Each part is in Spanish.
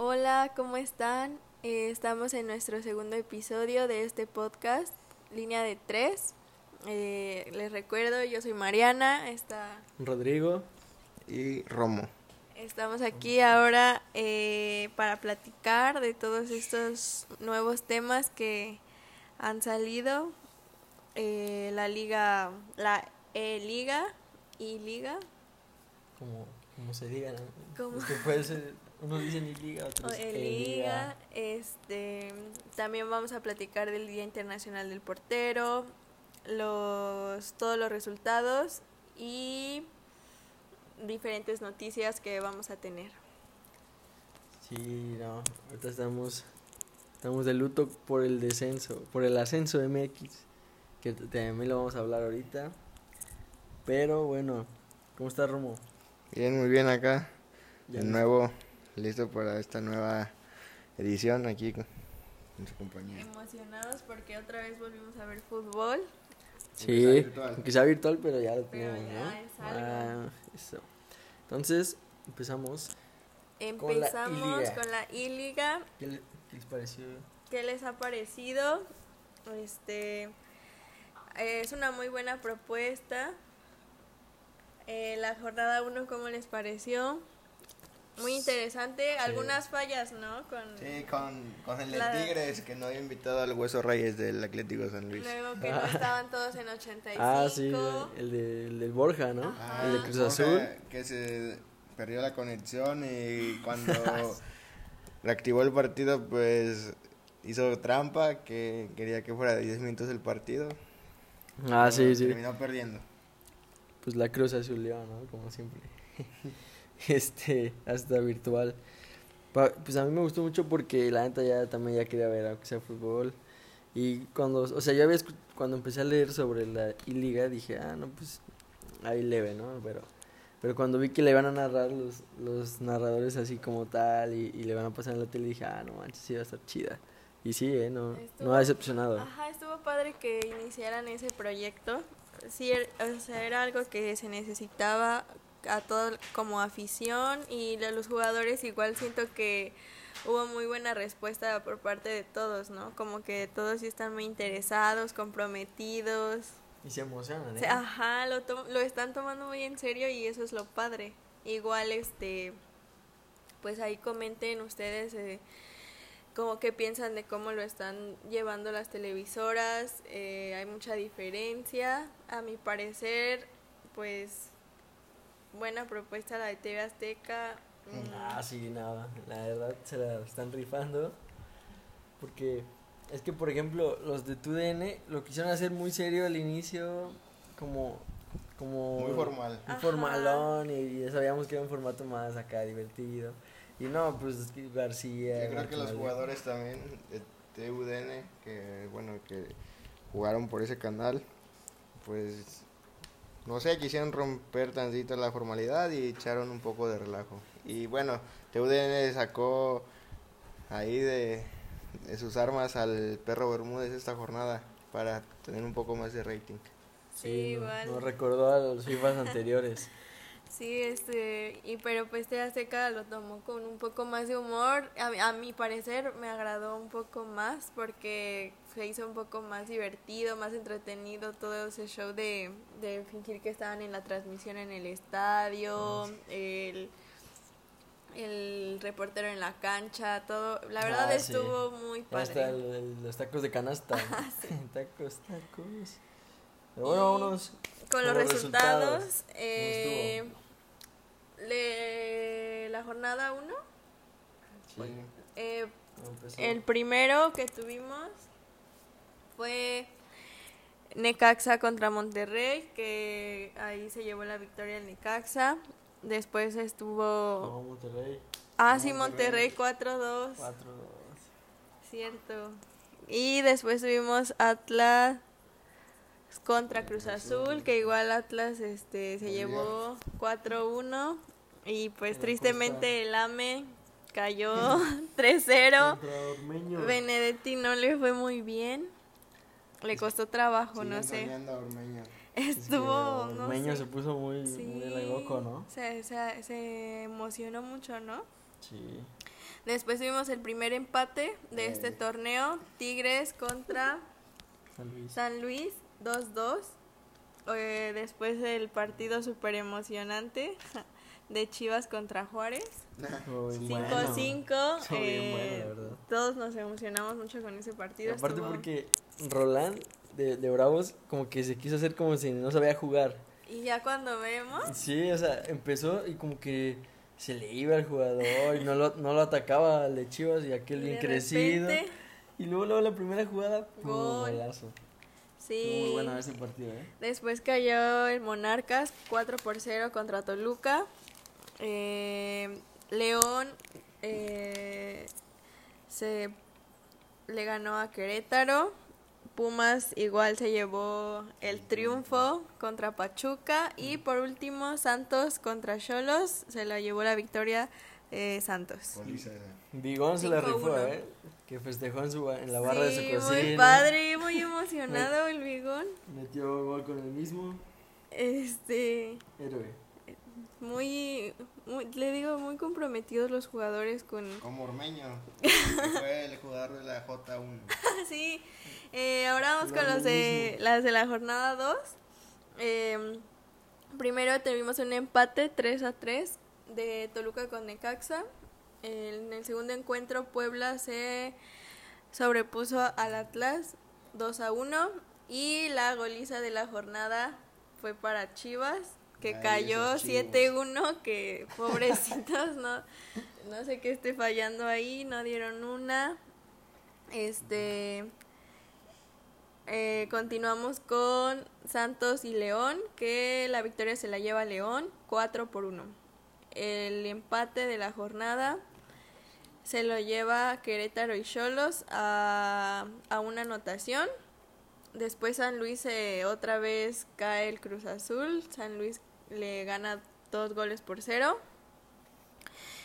Hola, ¿cómo están? Eh, estamos en nuestro segundo episodio de este podcast, Línea de Tres. Eh, les recuerdo, yo soy Mariana, está, Rodrigo. y Romo. estamos aquí ahora eh, para platicar de todos estos nuevos temas que han salido. Eh, la liga, la E-Liga y Liga, Como, como se diga, ¿no? ¿Cómo? Es que puede ser, unos dicen y liga, otros E-Liga. Este, también vamos a platicar del Día Internacional del Portero, los, todos los resultados y diferentes noticias que vamos a tener. Sí, no, ahorita estamos, estamos de luto por el descenso, por el ascenso MX, que también lo vamos a hablar ahorita. Pero bueno, ¿cómo está Romo? Bien, muy bien acá. Ya De nuevo, listo para esta nueva edición aquí con, con su compañía. Emocionados porque otra vez volvimos a ver fútbol. Sí, Aunque sea virtual. aunque sea virtual, pero ya lo Pero tenemos, ya ¿no? es algo. Ah, eso. Entonces, empezamos. Con la Empezamos con la I-Liga. ¿Qué, le- qué les pareció? ¿Qué les ha parecido? Este es una muy buena propuesta. Eh, la jornada 1, ¿cómo les pareció? Muy interesante. Algunas fallas, ¿no? Con Sí, con, con el de La- Tigres, que no había invitado al Hueso Reyes del Atlético San Luis. luego que no estaban todos en 85. Ah, sí, el, de, el del Borja, ¿no? Ajá. El de Cruz Borja, Azul. Que se perdió la conexión y cuando reactivó el partido, pues hizo trampa, que quería que fuera de 10 minutos el partido. Ah, sí, sí. Terminó perdiendo. Pues la Cruz Azul ¿no? Como siempre. este, hasta virtual. Pues a mí me gustó mucho porque la neta ya también ya quería ver, aunque sea fútbol. Y cuando, o sea, yo había cuando empecé a leer sobre la I-Liga dije, ah, no, pues ahí leve, ¿no? Pero, pero cuando vi que le iban a narrar los, los narradores así como tal y, y le van a pasar en la tele dije, ah, no manches, sí va a estar chida. Y sí, ¿eh? No, Estuvo- no ha decepcionado. Ajá, estuvo padre que iniciaran ese proyecto. Sí, er- o sea, era algo que se necesitaba a todo como afición y a los jugadores igual siento que hubo muy buena respuesta por parte de todos, ¿no? Como que todos sí están muy interesados, comprometidos. Y se emocionan, ¿eh? ajá, lo, to- lo están tomando muy en serio y eso es lo padre. Igual, este, pues ahí comenten ustedes eh, como qué piensan de cómo lo están llevando las televisoras. eh, hay mucha diferencia. A mi parecer, pues, buena propuesta la de TV Azteca. mm, Ah, sí, nada, la verdad se la están rifando. Porque es que, por ejemplo, los de TUDN lo quisieron hacer muy serio al inicio, como. como Muy formal. Muy Ajá. formalón, y ya sabíamos que era un formato más acá divertido. Y no, pues es que García. Yo creo que los jugadores también de TUDN, que bueno, que jugaron por ese canal, pues no sé, quisieron romper tantito la formalidad y echaron un poco de relajo. Y bueno, TUDN sacó ahí de, de sus armas al perro Bermúdez esta jornada para tener un poco más de rating. Sí, igual. nos recordó a los FIFAs anteriores. Sí, este, y pero pues TV Azteca lo tomó con un poco más de humor. A, a mi parecer me agradó un poco más porque se hizo un poco más divertido, más entretenido todo ese show de, de fingir que estaban en la transmisión en el estadio, el, el reportero en la cancha, todo. La verdad Ah, sí. estuvo muy padre. el- el- los tacos de canasta. Ah, sí. tacos, tacos. Pero bueno, vámonos. Con los los resultados, resultados. eh, le- la jornada 1. Eh, ¿Cómo empezó? El primero que tuvimos fue Necaxa contra Monterrey, que ahí se llevó la victoria el Necaxa. Después estuvo... No, Monterrey. Ah, sí, Monterrey 4-2. 4-2. Cierto. Y después tuvimos Atlas contra Cruz Azul, que igual Atlas este se llevó 4-1 y pues la tristemente el AME cayó 3-0. Contra Ormeño. Benedetti no le fue muy bien. Le costó trabajo, no sé. Estuvo, no Ormeño sé. se puso muy, Sí, muy loco, ¿no? Se, se, se emocionó mucho, ¿no? Sí. Después tuvimos el primer empate de este Eh. torneo, Tigres contra San Luis. San Luis 2-2. Eh, después el partido súper emocionante de Chivas contra Juárez. Estuvo bien 5-5. bueno. Estuvo bien eh, bueno, todos nos emocionamos mucho con ese partido. Aparte estuvo- porque Roland de, de Bravos como que se quiso hacer como si no sabía jugar. Y ya cuando vemos, Sí, o sea, empezó y como que se le iba al jugador y no lo, no lo atacaba al de Chivas y aquel y bien crecido. repente, Y luego, luego la primera jugada, ¡pum! Gol. golazo. Sí. Muy bueno ese partido, ¿eh? Después cayó el Monarcas 4 por 0 contra Toluca. Eh, León eh, se le ganó a Querétaro. Pumas igual se llevó el triunfo contra Pachuca. Y por último, Santos contra Cholos se la llevó la victoria eh, Santos. Bigón se la 5-1. rifó, ¿eh? Que festejó en, su, en la barra de su cocina. muy padre, muy emocionado el Bigón. Metió gol con el mismo Este, héroe. muy, muy- le digo, muy comprometidos los jugadores con... Como Ormeño, que fue el jugador de la J1. sí, eh, ahora vamos con Lo los de, las de la jornada 2. Eh, primero tuvimos un empate 3 a 3 de Toluca con Necaxa. En el segundo encuentro Puebla se sobrepuso al Atlas 2 a 1 y la goliza de la jornada fue para Chivas que Ay, cayó esos Chivos. 7-1 que pobrecitos no no sé qué esté fallando ahí no dieron una este eh, continuamos con Santos y León que la victoria se la lleva León 4 por 1 el empate de la jornada se lo lleva Querétaro y Cholos a, a una anotación. Después San Luis eh, otra vez cae el Cruz Azul. San Luis le gana dos goles por cero.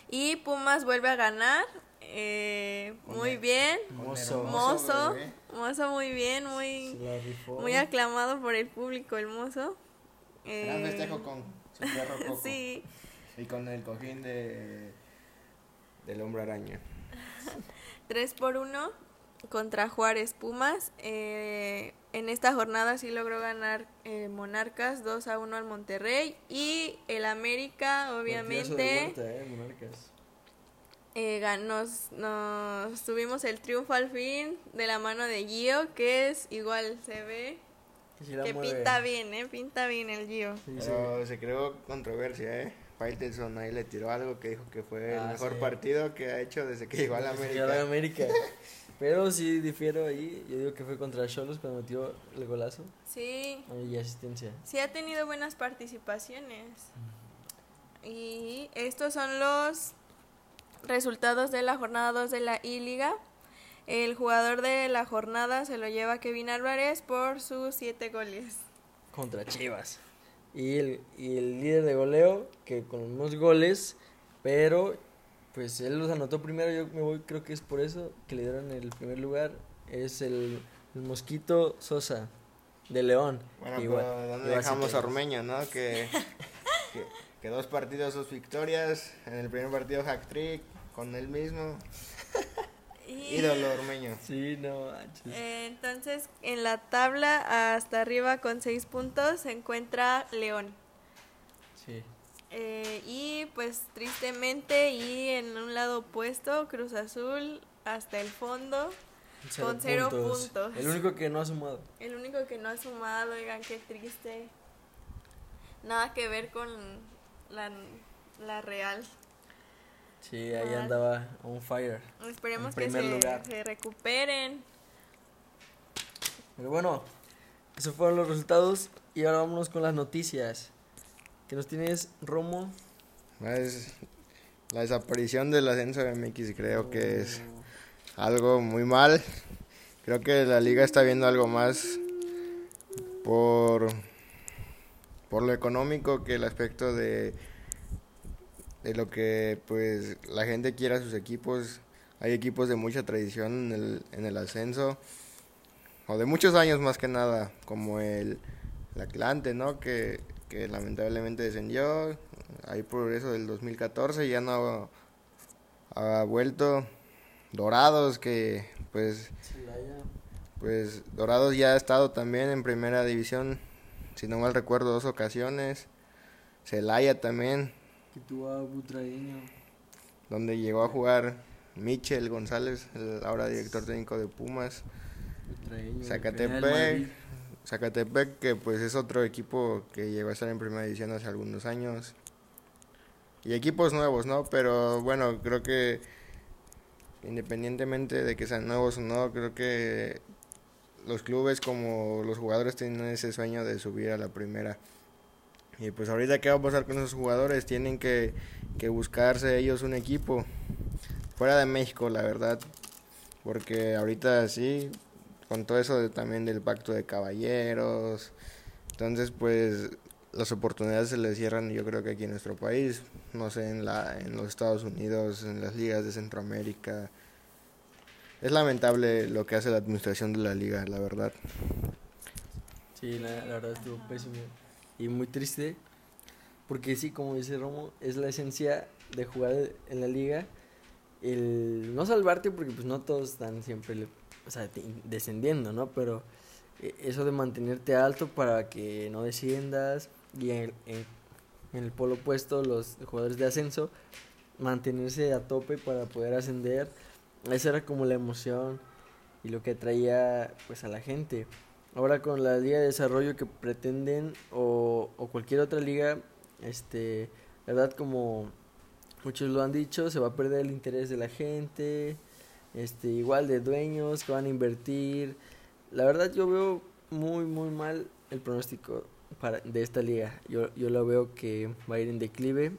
Y Pumas vuelve a ganar. eh, muy bien. Mozo. Mozo. muy bien. Muy, muy aclamado por el público el mozo. Gran Eh, festejo con su perro Coco. Sí. Y con el cojín de del hombre araña. 3 por 1 contra Juárez Pumas. Eh, en esta jornada sí logró ganar eh, Monarcas 2 a 1 al Monterrey. Y el América, obviamente, vuelta, eh, Monarcas. eh, nos, nos tuvimos el triunfo al fin de la mano de Gio, que es igual, se ve Que sí la que mueve. pinta bien, ¿eh? Pinta bien el Gio. Sí, sí. Pero se creó controversia, ¿eh? Faitelson ahí le tiró algo que dijo que fue Ah, el mejor sí. partido que ha hecho desde que llegó a la América. llegó a la América. Pero sí difiero ahí. Yo digo que fue contra Cholos cuando metió el golazo. Sí, Y asistencia. sí ha tenido buenas participaciones. Y estos son los resultados de la jornada 2 de la I-Liga. El jugador de la jornada se lo lleva Kevin Álvarez por sus 7 goles. Contra Chivas. Y el, y el líder de goleo, que con unos goles, pero pues él los anotó primero. Yo me voy, creo que es por eso que le dieron el primer lugar. Es el, el Mosquito Sosa, de León. Bueno, Igual- pero ¿dónde igual dejamos a Ormeño, no? Que, que, que dos partidos, dos victorias. En el primer partido hack trick con él mismo. Y- Ídolo Ormeño. Sí, no manches. Eh, Entonces, en la tabla hasta arriba con 6 puntos se encuentra León. Sí. Eh, y pues tristemente y en un lado opuesto, Cruz Azul hasta el fondo. Con cero puntos. El único que no ha sumado. El único que no ha sumado, oigan, qué triste. Nada que ver con la, la Real. Sí, ahí Mal. andaba on fire. Esperemos En que primer se, lugar. se recuperen. Pero bueno, esos fueron los resultados. Y ahora vámonos con las noticias. ¿Qué nos tienes, Romo? Es la desaparición del ascenso de MX creo que es algo muy mal. Creo que la liga está viendo algo más por, por lo económico que el aspecto de, de lo que pues la gente quiera a sus equipos. Hay equipos de mucha tradición en el, en el ascenso, o de muchos años más que nada, como el, el Atlante, ¿no? Que, que lamentablemente descendió, ahí por eso del 2014 ya no ha vuelto. Dorados, que pues, pues Dorados ya ha estado también en primera división, si no mal recuerdo, dos ocasiones. Celaya también, Que tuvo a Butragueño. donde llegó a jugar Michel González, el ahora director técnico de Pumas. Butragueño, Zacatepec. Zacatepec, que pues es otro equipo que llegó a estar en primera división hace algunos años. Y equipos nuevos, ¿no? Pero bueno, creo que independientemente de que sean nuevos o no, creo que los clubes como los jugadores tienen ese sueño de subir a la primera. Y pues ahorita qué va a pasar con esos jugadores, tienen que, que buscarse ellos un equipo fuera de México, la verdad. Porque ahorita sí, con todo eso también del pacto de caballeros, entonces pues las oportunidades se les cierran yo creo que aquí en nuestro país, no sé, en, la, en los Estados Unidos, en las ligas de Centroamérica. Es lamentable lo que hace la administración de la liga, la verdad. Sí, la, la verdad estuvo pésimo. Y muy triste. Porque sí, como dice Romo, es la esencia de jugar en la liga. El no salvarte, porque pues no todos están siempre o sea, descendiendo, ¿no? Pero eh, eso de mantenerte alto para que no desciendas. Y en, el polo opuesto, los jugadores de ascenso, mantenerse a tope para poder ascender. Esa era como la emoción y lo que traía pues a la gente. Ahora con la liga de desarrollo que pretenden o, cualquier otra liga, este, verdad como muchos lo han dicho, se va a perder el interés de la gente, este, igual de dueños que van a invertir. La verdad yo veo muy muy mal el pronóstico para, de esta liga. Yo, yo lo veo que va a ir en declive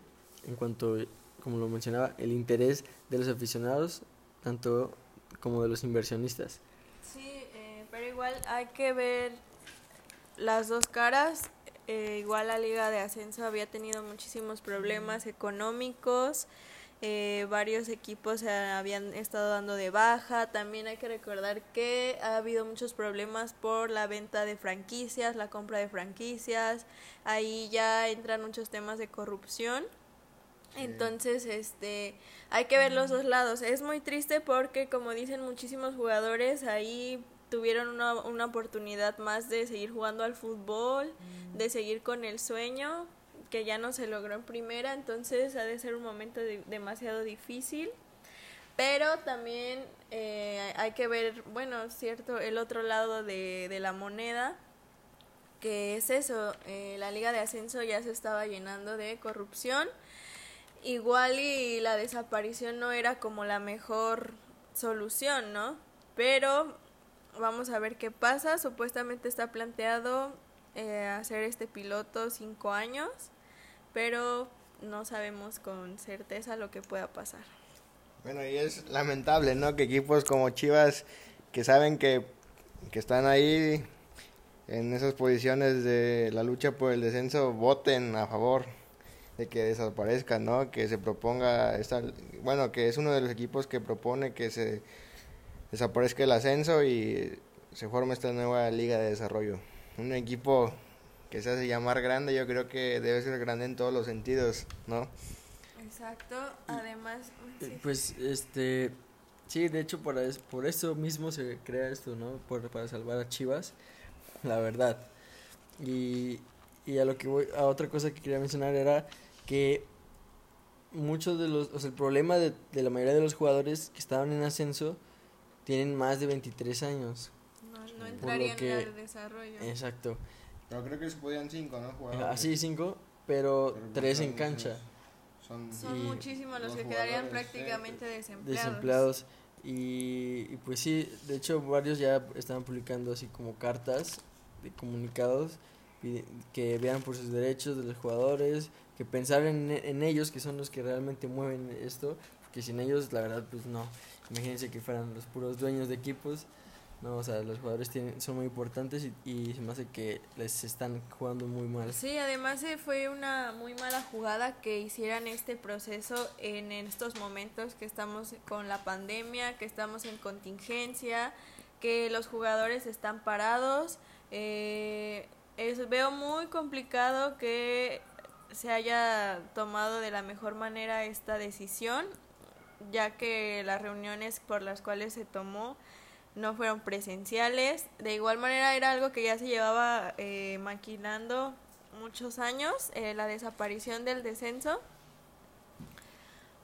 en cuanto, como lo mencionaba, el interés de los aficionados, tanto como de los inversionistas. Sí, igual hay que ver las dos caras. Eh, igual la Liga de Ascenso había tenido muchísimos problemas económicos. eh, varios equipos se habían estado dando de baja. También hay que recordar que ha habido muchos problemas por la venta de franquicias, la compra de franquicias. Ahí ya entran muchos temas de corrupción. Entonces, este, hay que ver los dos lados. Es muy triste porque, como dicen muchísimos jugadores, ahí tuvieron una, una oportunidad más de seguir jugando al fútbol, de seguir con el sueño, que ya no se logró en primera, entonces ha de ser un momento de- demasiado difícil. Pero también eh, hay que ver, bueno, cierto, el otro lado de, de la moneda, que es eso, eh, la liga de ascenso ya se estaba llenando de corrupción igual y la desaparición no era como la mejor solución, ¿no? Pero vamos a ver qué pasa. Supuestamente está planteado eh, hacer este piloto cinco años, pero no sabemos con certeza lo que pueda pasar. Bueno, y es lamentable, ¿no? Que equipos como Chivas, que saben que, que están ahí en esas posiciones de la lucha por el descenso, voten a favor de que desaparezca, ¿no? Que se proponga, esta, bueno, que es uno de los equipos que propone que se desaparezca el ascenso y se forme esta nueva liga de desarrollo. Un equipo que se hace llamar grande, yo creo que debe ser grande en todos los sentidos, ¿no? Exacto, además... Eh, Pues, este, sí, de hecho, por, es- por eso mismo se crea esto, ¿no? Por, para salvar a Chivas, la verdad. Y, y a lo que voy, a otra cosa que quería mencionar era que muchos de los, o sea, el problema de, de la mayoría de los jugadores que estaban en ascenso tienen más de 23 años. No, no lo entrarían que- en el desarrollo. Exacto. Pero creo que se podían cinco, ¿no? Jugadores. Así cinco, pero Pero tres en cancha. Son, Son muchísimos los los que quedarían prácticamente desempleados. desempleados y, y pues sí, de hecho varios ya estaban publicando así como cartas de comunicados que vean por sus derechos de los jugadores, que pensaran en, en ellos que son los que realmente mueven esto, porque sin ellos la verdad pues no, imagínense que fueran los puros dueños de equipos, no, o sea, los jugadores tienen, son muy importantes y, y se me hace que les están jugando muy mal. Sí, además eh, fue una muy mala jugada que hicieran este proceso en estos momentos que estamos con la pandemia, que estamos en contingencia, que los jugadores están parados. Eh, es, veo muy complicado que se haya tomado de la mejor manera esta decisión. Ya que las reuniones por las cuales se tomó no fueron presenciales. De igual manera era algo que ya se llevaba eh, maquinando muchos años, eh, la desaparición del descenso.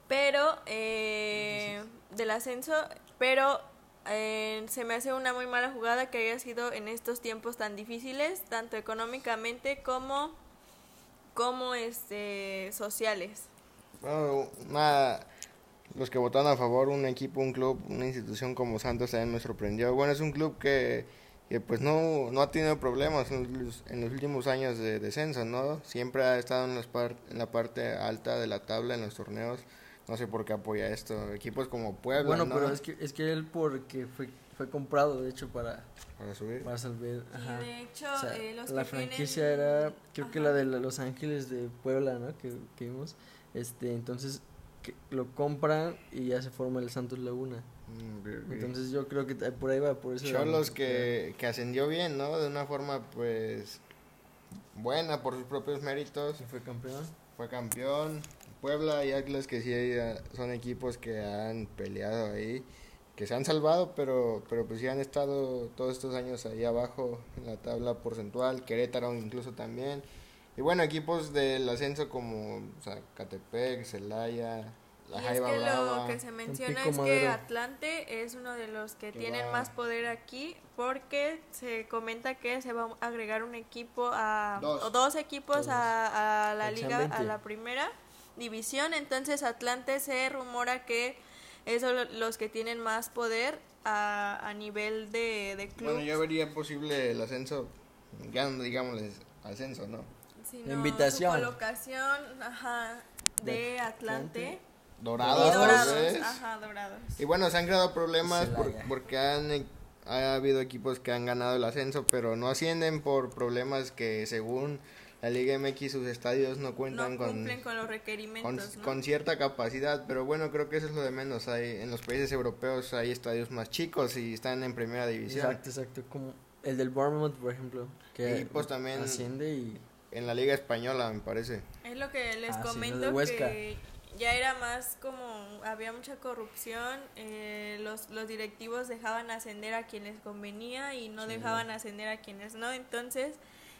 Pero, eh, del ascenso, pero eh, se me hace una muy mala jugada que haya sido en estos tiempos tan difíciles, tanto económicamente como, como este, sociales. Bueno, una- los que votaron a favor, un equipo, un club, una institución como Santos también me sorprendió. Bueno, es un club que, que, pues no, no ha tenido problemas en los, en los últimos años de descenso, ¿no? Siempre ha estado en, par- en la parte alta de la tabla en los torneos. No sé por qué apoya esto. Equipos como Puebla, Bueno, ¿no? pero es que, es que él porque fue, fue comprado, de hecho, para, Para subir. para. Ajá. Y de hecho, O sea, eh, los la que franquicia tienen- era, creo que la de Los Ángeles de Puebla, ¿no? Que, que vimos. Este, entonces que lo compran y ya se forma el Santos Laguna. Mm. Entonces yo creo que por ahí va, por eso. Cholos que, que ascendió bien, ¿no? De una forma, pues, buena por sus propios méritos. Se fue campeón. Fue campeón. Puebla y Atlas que sí eh, son equipos que han peleado ahí, que se han salvado, pero pero pues sí han estado todos estos años ahí abajo en la tabla porcentual, Querétaro incluso también. Y bueno, equipos del ascenso como Zacatepec, Celaya, La y es Jaiba que Brava. lo que se menciona es que. Atlante es uno de los que Que tienen va- más poder aquí porque se comenta que se va a agregar un equipo a Dos. o dos equipos a, a la liga a 20. la primera división entonces Atlante se rumora que es lo- los que tienen más poder a, a nivel de, de club Bueno, yo vería posible el ascenso, ya no digamos ascenso, ¿no? Sino Invitación. su colocación ajá, de De Atlante Dorados, dorados ajá dorados Y bueno, se han creado problemas por- porque han eh, ha habido equipos que han ganado el ascenso, pero no ascienden por problemas que según la Liga MX sus estadios no no cuentan con, cumplen con los con, requerimientos ¿no? con cierta capacidad, pero bueno, creo que eso es lo de menos. Hay, en los países europeos hay estadios más chicos y están en primera división. Exacto, exacto. Como el del Bournemouth, por ejemplo. Que Y, pues, también- asciende y. En la Liga Española, me parece. Es lo que les Ah, comento que ya era más como había mucha corrupción, eh, los, los directivos dejaban ascender a quienes convenía y no Sí. dejaban ascender a quienes no. Entonces,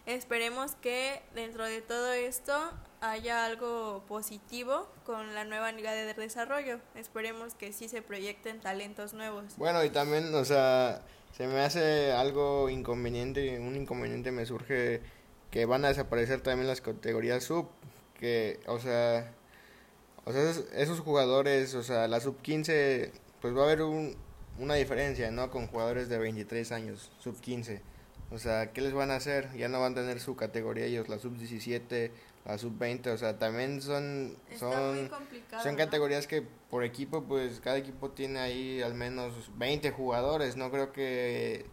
esperemos que dentro de todo esto haya algo positivo con la nueva liga de desarrollo. Esperemos que sí se proyecten talentos nuevos. Bueno, y también, o sea, se me hace algo inconveniente, un inconveniente me surge que van a desaparecer también las categorías sub, que, o sea, o sea, esos, esos jugadores, o sea, la sub 15, pues va a haber un, una diferencia, ¿no? Con jugadores de 23 años, sub 15. O sea, ¿qué les van a hacer? Ya no van a tener su categoría ellos, la sub 17, la sub 20, o sea, también son... Está muy son son ¿no? categorías que por equipo, pues cada equipo tiene ahí al menos 20 jugadores. No creo que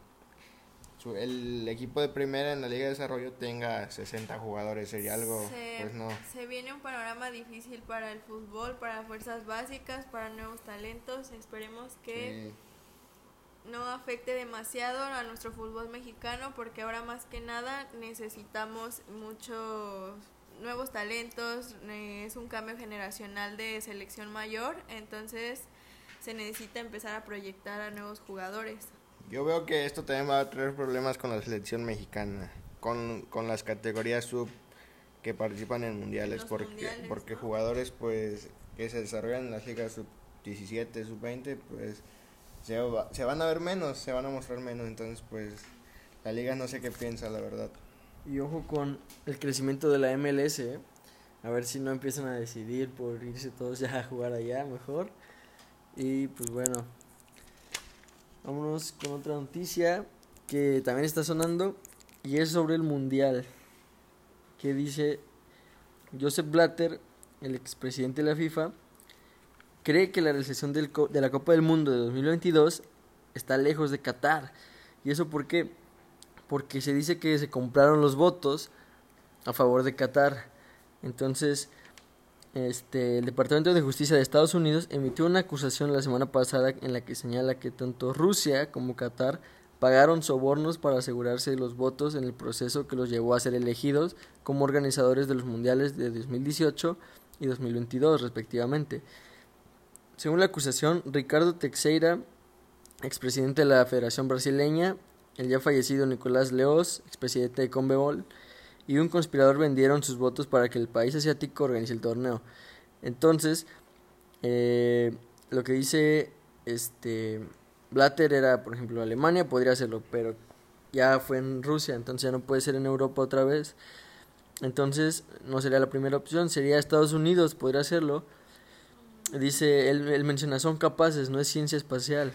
su- el equipo de primera en la Liga de Desarrollo tenga 60 jugadores. Sería algo, se, pues no. se viene un panorama difícil para el fútbol, para fuerzas básicas, para nuevos talentos. Esperemos que Sí. no afecte demasiado a nuestro fútbol mexicano porque ahora más que nada necesitamos muchos nuevos talentos, es un cambio generacional de selección mayor, entonces se necesita empezar a proyectar a nuevos jugadores. Yo veo que esto también va a traer problemas con la selección mexicana, con, con las categorías sub que participan en mundiales, Los porque, mundiales, porque ¿no? jugadores pues que se desarrollan en las ligas sub 17, sub 20, pues se, va- se van a ver menos, se van a mostrar menos, entonces pues la liga no sé qué piensa, la verdad. Y ojo con el crecimiento de la MLS, ¿eh? a ver si no empiezan a decidir por irse todos ya a jugar allá mejor. Y pues bueno, vámonos con otra noticia que también está sonando y es sobre el Mundial. Que dice Joseph Blatter, el expresidente de la FIFA, cree que la realización del de la Copa del Mundo de 2022 está lejos de Qatar. ¿Y eso por qué? porque se dice que se compraron los votos a favor de Qatar. Entonces, este, el Departamento de Justicia de Estados Unidos emitió una acusación la semana pasada en la que señala que tanto Rusia como Qatar pagaron sobornos para asegurarse los votos en el proceso que los llevó a ser elegidos como organizadores de los mundiales de 2018 y 2022 respectivamente. según la acusación, Ricardo Teixeira, expresidente de la Federación Brasileña, el ya fallecido Nicolás Leos, expresidente de Conmebol, y un conspirador vendieron sus votos para que el país asiático organice el torneo. Entonces, eh, lo que dice este Blatter era, por ejemplo, Alemania podría hacerlo, pero ya fue en Rusia, entonces ya no puede ser en Europa otra vez. Entonces, no sería la primera opción, sería Estados Unidos, podría hacerlo. Dice, él, él menciona, son capaces, no es ciencia espacial.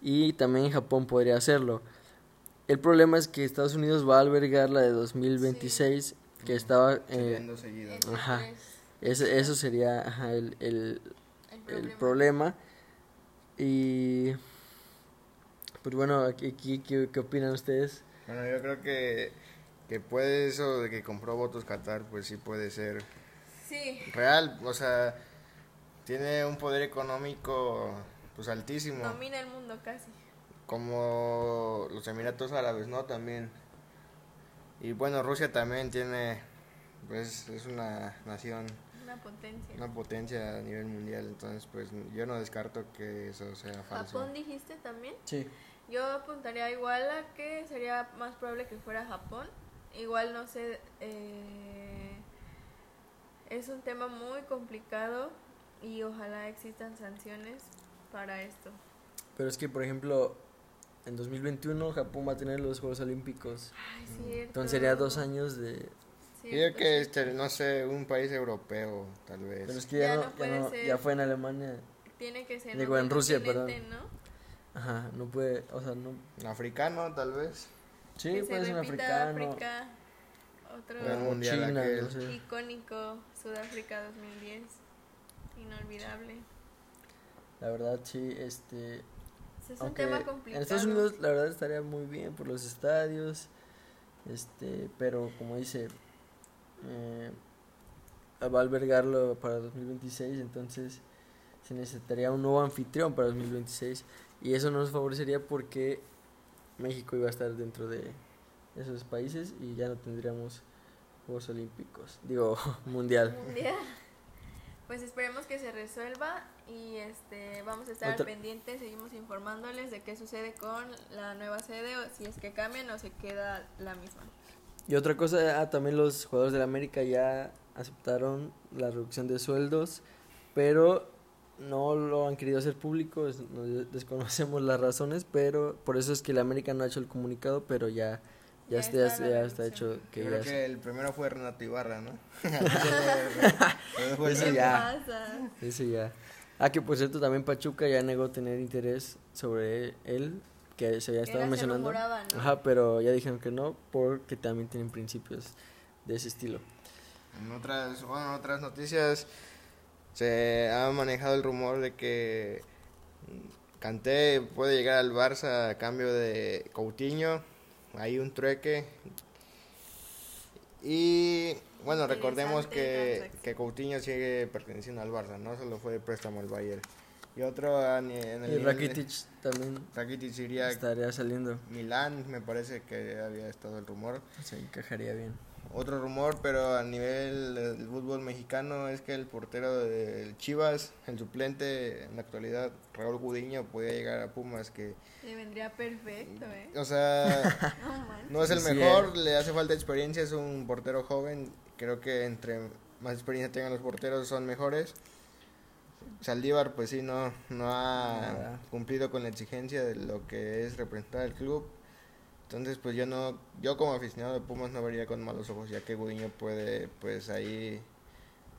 Y también Japón podría hacerlo. El problema es que Estados Unidos va a albergar la de 2026, que estaba... Eh, Ajá. es ese- eso sería ajá, el, el, el problema. Y... Pues bueno, aquí, aquí, ¿qué, qué opinan ustedes? Bueno, yo creo que, que puede eso de que compró votos Qatar, pues sí puede ser Sí, real. O sea, tiene un poder económico pues altísimo. domina el mundo casi. Como los Emiratos Árabes, ¿no? También. Y bueno, Rusia también tiene, pues es una nación, Una potencia. una potencia a nivel mundial. Entonces, pues yo no descarto que eso sea falso. Japón dijiste también. Sí. Yo apuntaría igual a que sería más probable que fuera Japón. Igual no sé, eh, es un tema muy complicado y ojalá existan sanciones para esto. Pero es que, por ejemplo, en 2021 Japón va a tener los Juegos Olímpicos. Ay, cierto. Entonces sería dos años de... Yo que, cierto. este, no sé, un país europeo, tal vez. Pero es que Ya ya, no no, ya, no- ser. ya fue en Alemania. Tiene que ser Digo, en Rusia, continente, ¿no? Aja, no puede, o sea, no... Africano, tal vez. Sí, que puede se ser un africano. África, otro mundial China, aquel. no sé. icónico, Sudáfrica 2010, inolvidable. La verdad, sí, este... Es un tema complicado. en Estados Unidos la verdad estaría muy bien por los estadios, este, pero como dice, eh, va a albergarlo para 2026, entonces se necesitaría un nuevo anfitrión para 2026 y eso nos favorecería porque México iba a estar dentro de esos países y ya no tendríamos Juegos Olímpicos, digo, mundial. mundial. Pues esperemos que se resuelva y este vamos a estar Otra- pendientes, seguimos informándoles de qué sucede con la nueva sede, o si es que cambian o se queda la misma. Y otra cosa, ah, también los jugadores de la América ya aceptaron la reducción de sueldos, pero no lo han querido hacer público, es- no- desconocemos las razones, pero por eso es que la América no ha hecho el comunicado, pero ya ya, Ya está, ya, está ya está hecho que Yo ya creo es- que el primero fue Renato Ibarra, ¿no? Ese ¿Qué ya. pasa? Ese ya. Ah, que por cierto también Pachuca ya negó tener interés sobre él, que se había estado mencionando. rumoraba, ¿no? Ajá, pero ya dijeron que no, porque también tienen principios de ese estilo. En otras, bueno, en otras noticias se ha manejado el rumor de que Kanté puede llegar al Barça a cambio de Coutinho. Hay un trueque. Y bueno, recordemos que, que Coutinho sigue perteneciendo al Barça, no solo fue de préstamo al Bayern. Y otro en el Y de- Rakitic también Rakitic iría estaría saliendo. Milán, me parece que había estado el rumor. Se encajaría bien. Otro rumor, pero a nivel del fútbol mexicano es que el portero del Chivas, el suplente en la actualidad, Raúl Gudiño, podía llegar a Pumas, que, Le vendría perfecto, ¿eh? o sea, No es el Sí, sí, mejor, le hace falta experiencia, es un portero joven, creo que entre más experiencia tengan los porteros son mejores. Saldívar, pues sí, no, no ha Nada. cumplido con la exigencia de lo que es representar al club. Entonces, pues yo no, yo como aficionado de Pumas no vería con malos ojos, ya que Gudiño puede, pues ahí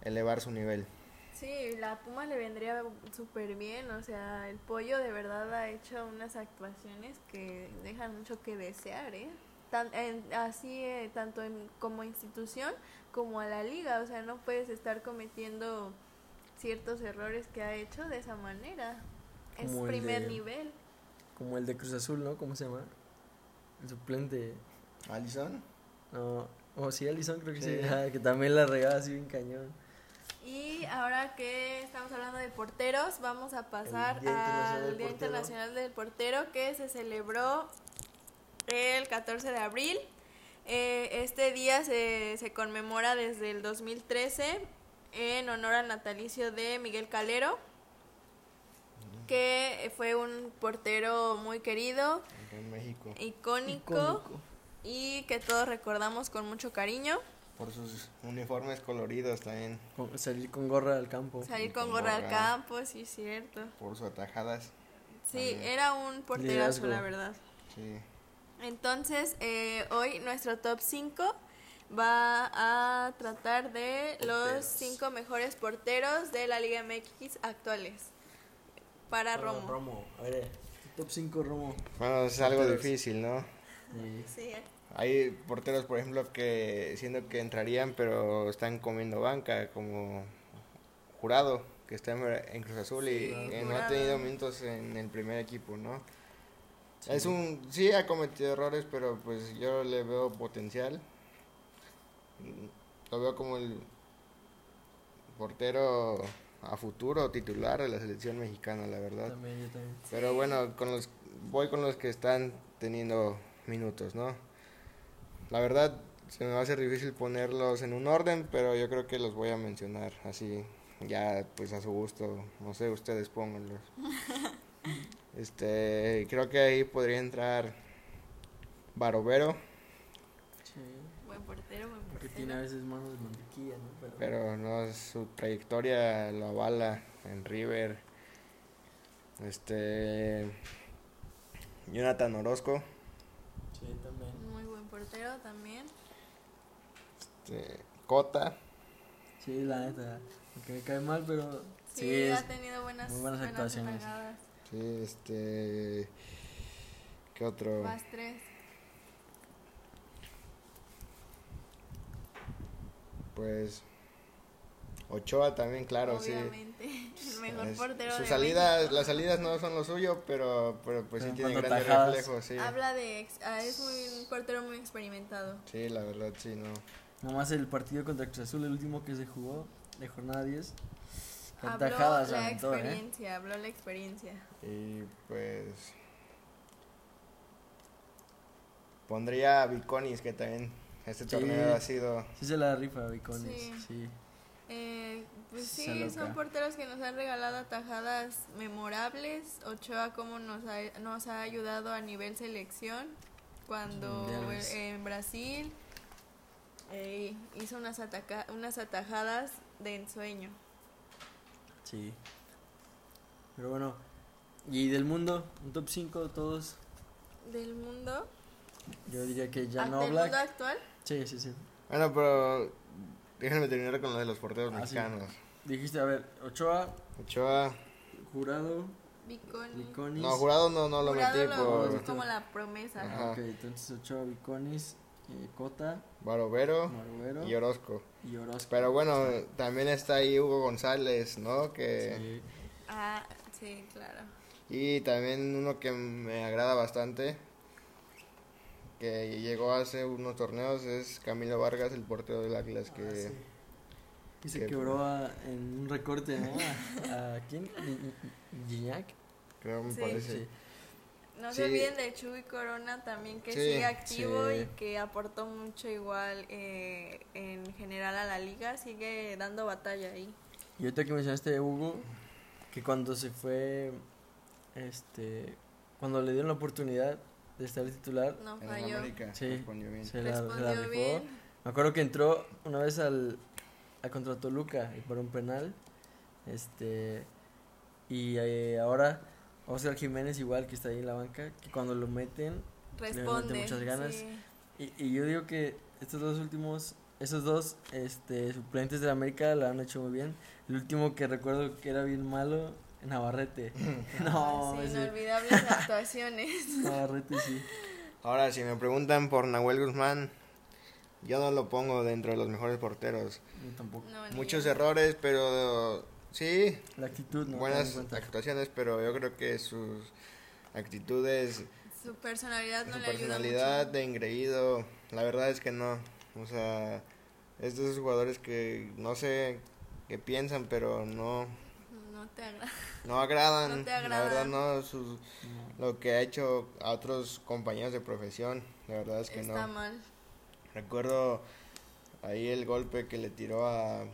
elevar su nivel. Sí, la Puma le vendría súper bien, o sea, el pollo de verdad ha hecho unas actuaciones que dejan mucho que desear, ¿eh? Tan- en- así, eh, tanto en, como institución como a la liga, o sea, no puedes estar cometiendo ciertos errores que ha hecho de esa manera. Es Como primer de- nivel. Como el de Cruz Azul, ¿no? ¿Cómo se llama? El suplente. Alison, No. Oh, sí, Alison creo que sí. Sí. Ajá, que también la regaba así bien cañón. Y ahora que estamos hablando de porteros, vamos a pasar Día al Día. Internacional del Portero que se celebró el 14 de abril. Eh, este día se, se conmemora desde el 2013 en honor al natalicio de Miguel Calero. que fue un portero muy querido, en Icónico, Icónico. y que todos recordamos con mucho cariño. Por sus uniformes coloridos también. Con- salir con gorra al campo. Salir con con gorra al campo, sí, cierto. Por sus atajadas. Sí, También. era un porterazo, Liderazgo. la verdad. Sí. Entonces, eh, hoy nuestro top 5 va a tratar de los Porteros. 5 mejores porteros de la Liga MX actuales. Para Para Romo. A ver, top 5 Romo. Bueno, es algo Porteros. difícil, ¿no? Sí. Eh. Hay porteros, por ejemplo, que siendo que entrarían, pero están comiendo banca, como Jurado, que está en, Cruz Azul y no ha tenido minutos en el primer equipo, ¿no? Es un, sí ha cometido errores, pero pues yo le veo potencial. Lo veo como el portero a futuro titular de la selección mexicana, la verdad. También, yo también. Pero bueno, con los, voy con los que están teniendo minutos, ¿no? La verdad, se me va a hacer difícil ponerlos en un orden, pero yo creo que los voy a mencionar así, ya pues a su gusto. No sé, ustedes pónganlos. Este, creo que ahí podría entrar Barovero, Sí. Buen portero, buen Portero. tiene a veces manos de mantequilla, ¿no? Pero, pero no su trayectoria lo avala en River. Este, Jonathan Orozco. Sí, también. Muy buen portero también. Este, Cota, Sí, la neta. Aunque me cae mal, pero. Sí, Sí, ha tenido buenas, muy buenas actuaciones. atajadas. sí, este, ¿qué otro? Vas tres. Pues Ochoa también, claro, Obviamente. El mejor Es- portero sus de salidas, México. las salidas no son lo suyo, pero, pero pues sí Pero tiene cuando grandes tajadas. reflejos, sí. Habla de. ex- ah, es muy, un portero muy experimentado. Sí, la verdad, sí, no. Nomás el partido contra Cruz Azul, el último que se jugó, de jornada 10. con Habló tajadas la aventó, ¿eh? experiencia, habló la experiencia. Y pues pondría a Viconis, que también este Sí. torneo ha sido Sí se la rifa, Viconis. Sí. Sí. Eh, pues sí, son porteros que nos han regalado atajadas memorables. Ochoa como nos ha, nos ha ayudado a nivel selección cuando eh, en Brasil eh, hizo unas, ataca- unas atajadas de ensueño. Sí. Pero bueno. Y del mundo, un top 5 todos. Del mundo, Yo diría que ya no del mundo Black. actual, Sí, sí, sí. Bueno, pero déjenme terminar con lo de los porteros Ah, sí. mexicanos. Dijiste, a ver, Ochoa, Ochoa, Jurado, Viconi. Viconis. no, jurado no, no lo Jurado metí lo por como la promesa. Ajá. Ok, entonces Ochoa, Viconis, eh, Cota, Barovero Marubero y Orozco. y Orozco. Pero bueno, también está ahí Hugo González, ¿no? Que Sí. Ah, sí, claro. Y también uno que me agrada bastante, que llegó hace unos torneos, es Camilo Vargas, el portero del Atlas, que Ah, sí. Y se que- quebró a- en un recorte, ¿no? ¿A, a quién? Gi- Gignac. creo me Sí. parece. Sí. No Sí. se olviden de Chuy Corona también que Sí, sigue activo sí. y que aportó mucho igual eh, en general a la liga, sigue dando batalla ahí. Y ahorita que mencionaste de Hugo, que cuando se fue, este, cuando le dieron la oportunidad de estar titular, No En falló. América, Sí. respondió bien. se la, se la Respondió rifó. bien. Me acuerdo que entró una vez al a contra Toluca y por un penal. Este y eh, ahora Oscar Jiménez igual que está ahí en la banca, que cuando lo meten mete Responde. muchas ganas. sí. y, y yo digo que estos dos últimos esos dos este suplentes de la América la han hecho muy bien. El último que recuerdo que era bien malo, Navarrete. no, sí, inolvidables actuaciones. Navarrete sí. Ahora, si me preguntan por Nahuel Guzmán, yo no lo pongo dentro de los mejores porteros. Yo tampoco. No, Muchos yo. errores, pero sí, La actitud no buenas actuaciones, pero yo creo que sus actitudes, Su personalidad no su le ayuda personalidad mucho. de engreído, la verdad es que no. O sea, es de esos jugadores que no sé qué piensan, pero no, No te agrada. no agradan. No te La verdad agradan. no, sus, No. lo que ha hecho a otros compañeros de profesión, la verdad es que Está no. mal. Recuerdo ahí el golpe que le tiró a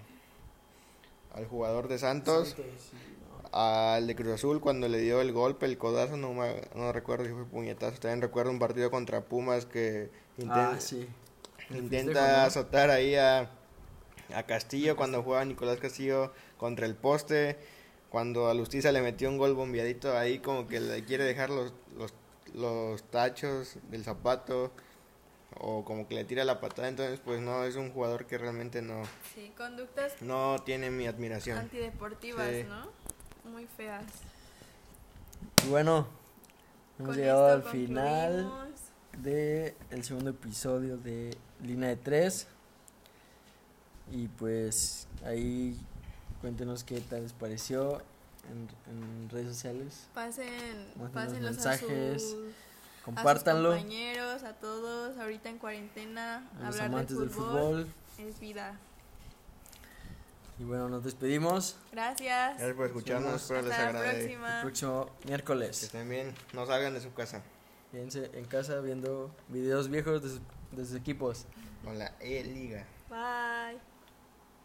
al jugador de Santos. Santos, sí, no. al de Cruz Azul cuando le dio el golpe, el codazo, no, me- no recuerdo si fue puñetazo. También recuerdo un partido contra Pumas que Ah, sí. Intenta ¿no? azotar ahí a, a Castillo cuando jugaba Nicolás Castillo contra el poste. Cuando a Lustiza le metió un gol bombeadito ahí, como que le quiere dejar los, los, los tachos del zapato o como que le tira la patada. Entonces, pues no, es un jugador que realmente no, Sí, conductas no tiene mi admiración. antideportivas, Sí. ¿no? Muy feas. Y bueno, hemos Con llegado al final de el segundo episodio de Línea de Tres. Y pues ahí cuéntenos qué tal les pareció en, en redes sociales. Pasen, Mándenos pásenlos mensajes, a sus, a Compártanlo sus compañeros, a todos, ahorita en cuarentena, a los hablar amantes de del fútbol, fútbol. es vida. Y bueno, nos despedimos. Gracias. Gracias por escucharnos, Nos espero les Hasta la agrade. El próxima. próximo Que miércoles. estén bien, no salgan de su casa. Quédense en casa viendo videos viejos de sus, de sus equipos. Con la E-Liga. Bye.